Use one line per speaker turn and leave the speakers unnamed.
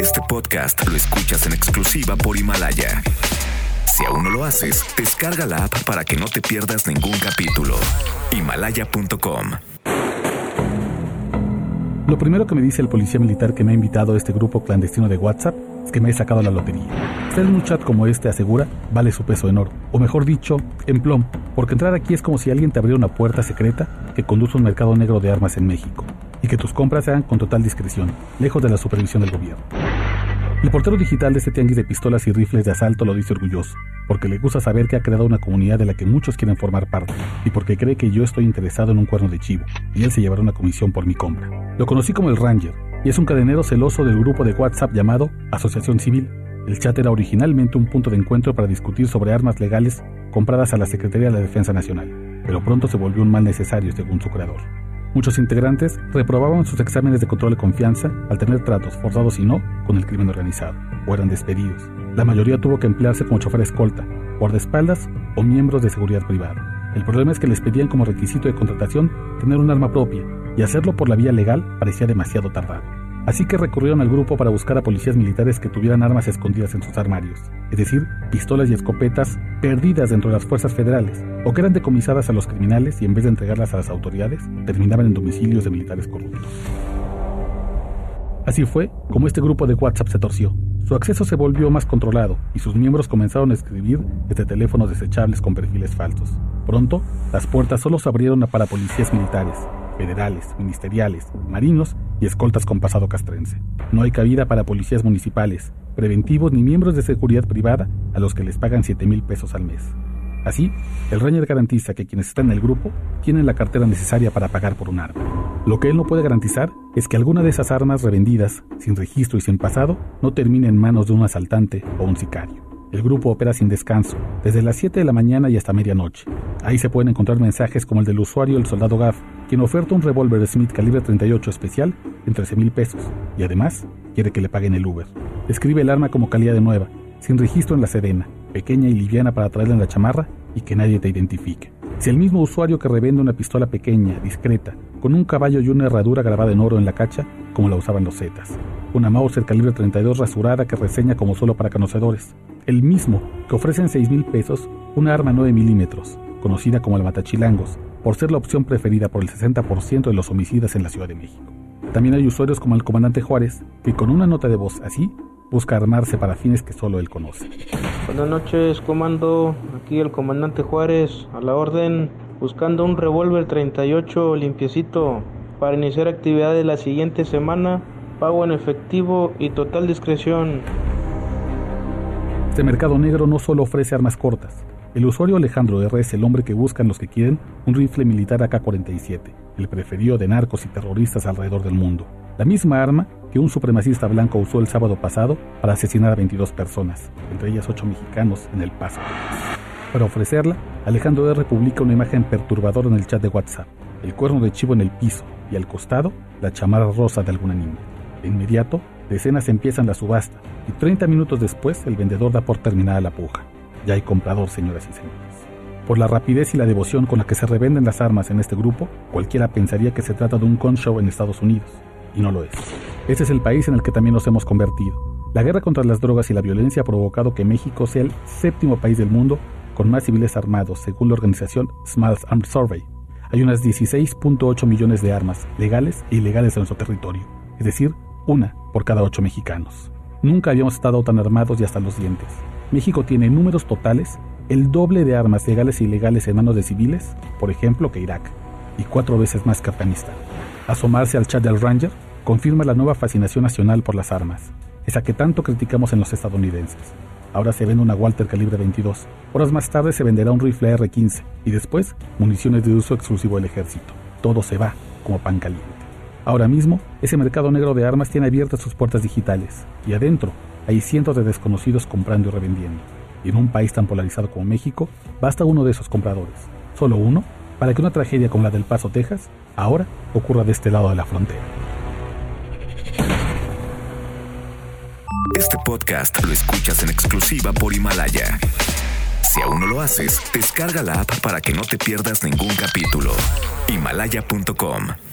Este podcast lo escuchas en exclusiva por Himalaya. Si aún no lo haces, descarga la app para que no te pierdas ningún capítulo. Himalaya.com.
Lo primero que me dice el policía militar que me ha invitado a este grupo clandestino de WhatsApp es que me he sacado la lotería. En un chat como este asegura vale su peso en oro, o mejor dicho, en plomo, porque entrar aquí es como si alguien te abriera una puerta secreta que conduce a un mercado negro de armas en México, y que tus compras sean con total discreción, lejos de la supervisión del gobierno. El portero digital de este tianguis de pistolas y rifles de asalto lo dice orgulloso, porque le gusta saber que ha creado una comunidad de la que muchos quieren formar parte, y porque cree que yo estoy interesado en un cuerno de chivo, y él se llevará una comisión por mi compra. Lo conocí como el Ranger, y es un cadenero celoso del grupo de WhatsApp llamado Asociación Civil. El chat era originalmente un punto de encuentro para discutir sobre armas legales compradas a la Secretaría de la Defensa Nacional, pero pronto se volvió un mal necesario según su creador. Muchos integrantes reprobaban sus exámenes de control de confianza al tener tratos forzados y no con el crimen organizado, o eran despedidos. La mayoría tuvo que emplearse como chofer escolta, guardaespaldas o miembros de seguridad privada. El problema es que les pedían como requisito de contratación tener un arma propia, y hacerlo por la vía legal parecía demasiado tardado. Así que recurrieron al grupo para buscar a policías militares que tuvieran armas escondidas en sus armarios, es decir, pistolas y escopetas perdidas dentro de las fuerzas federales, o que eran decomisadas a los criminales y en vez de entregarlas a las autoridades, terminaban en domicilios de militares corruptos. Así fue como este grupo de WhatsApp se torció. Su acceso se volvió más controlado y sus miembros comenzaron a escribir desde teléfonos desechables con perfiles falsos. Pronto, las puertas solo se abrieron para policías militares, federales, ministeriales, marinos y escoltas con pasado castrense. No hay cabida para policías municipales, preventivos ni miembros de seguridad privada a los que les pagan 7 mil pesos al mes. Así, el Ranger garantiza que quienes están en el grupo tienen la cartera necesaria para pagar por un arma. Lo que él no puede garantizar es que alguna de esas armas revendidas, sin registro y sin pasado, no termine en manos de un asaltante o un sicario. El grupo opera sin descanso, desde las 7 de la mañana y hasta medianoche. Ahí se pueden encontrar mensajes como el del usuario El Soldado Gaff, quien oferta un revólver Smith calibre 38 especial en 13 mil pesos y además quiere que le paguen el Uber. Escribe el arma como calidad de nueva, sin registro en la sedena, pequeña y liviana para traerla en la chamarra y que nadie te identifique. Si el mismo usuario que revende una pistola pequeña, discreta, con un caballo y una herradura grabada en oro en la cacha, como la usaban los Zetas. Una Mauser calibre 32 rasurada que reseña como solo para conocedores el mismo que ofrece en 6 mil pesos una arma 9 milímetros, conocida como el Matachilangos, por ser la opción preferida por el 60% de los homicidas en la Ciudad de México. También hay usuarios como el comandante Juárez, que con una nota de voz así busca armarse para fines que solo él conoce.
Buenas noches, comando. Aquí el comandante Juárez, a la orden, buscando un revólver 38 limpiecito para iniciar actividades la siguiente semana, pago en efectivo y total discreción.
Este mercado negro no solo ofrece armas cortas. El usuario Alejandro R es el hombre que buscan los que quieren un rifle militar AK-47, el preferido de narcos y terroristas alrededor del mundo. La misma arma que un supremacista blanco usó el sábado pasado para asesinar a 22 personas, entre ellas 8 mexicanos, en El Paso. Para ofrecerla, Alejandro R publica una imagen perturbadora en el chat de WhatsApp, el cuerno de chivo en el piso y al costado la chamarra rosa de alguna niña. De inmediato, decenas empiezan la subasta y 30 minutos después el vendedor da por terminada la puja. Ya hay comprador, señoras y señores. Por la rapidez y la devoción con la que se revenden las armas en este grupo, cualquiera pensaría que se trata de un con show en Estados Unidos, y no lo es. Este es el país en el que también nos hemos convertido. La guerra contra las drogas y la violencia ha provocado que México sea el séptimo país del mundo con más civiles armados, según la organización Small Arms Survey. Hay unas 16.8 millones de armas, legales e ilegales en nuestro territorio, es decir, una por cada ocho mexicanos. Nunca habíamos estado tan armados y hasta los dientes. México tiene números totales el doble de armas legales e ilegales en manos de civiles, por ejemplo, que Irak, y cuatro veces más que Afganistán. Asomarse al chat del Ranger confirma la nueva fascinación nacional por las armas, esa que tanto criticamos en los estadounidenses. Ahora se vende una Walter calibre 22. Horas más tarde se venderá un rifle R-15 y después municiones de uso exclusivo del ejército. Todo se va como pan caliente. Ahora mismo, ese mercado negro de armas tiene abiertas sus puertas digitales y adentro hay cientos de desconocidos comprando y revendiendo. Y en un país tan polarizado como México, basta uno de esos compradores, solo uno, para que una tragedia como la del Paso, Texas, ahora ocurra de este lado de la frontera.
Este podcast lo escuchas en exclusiva por Himalaya. Si aún no lo haces, descarga la app para que no te pierdas ningún capítulo. Himalaya.com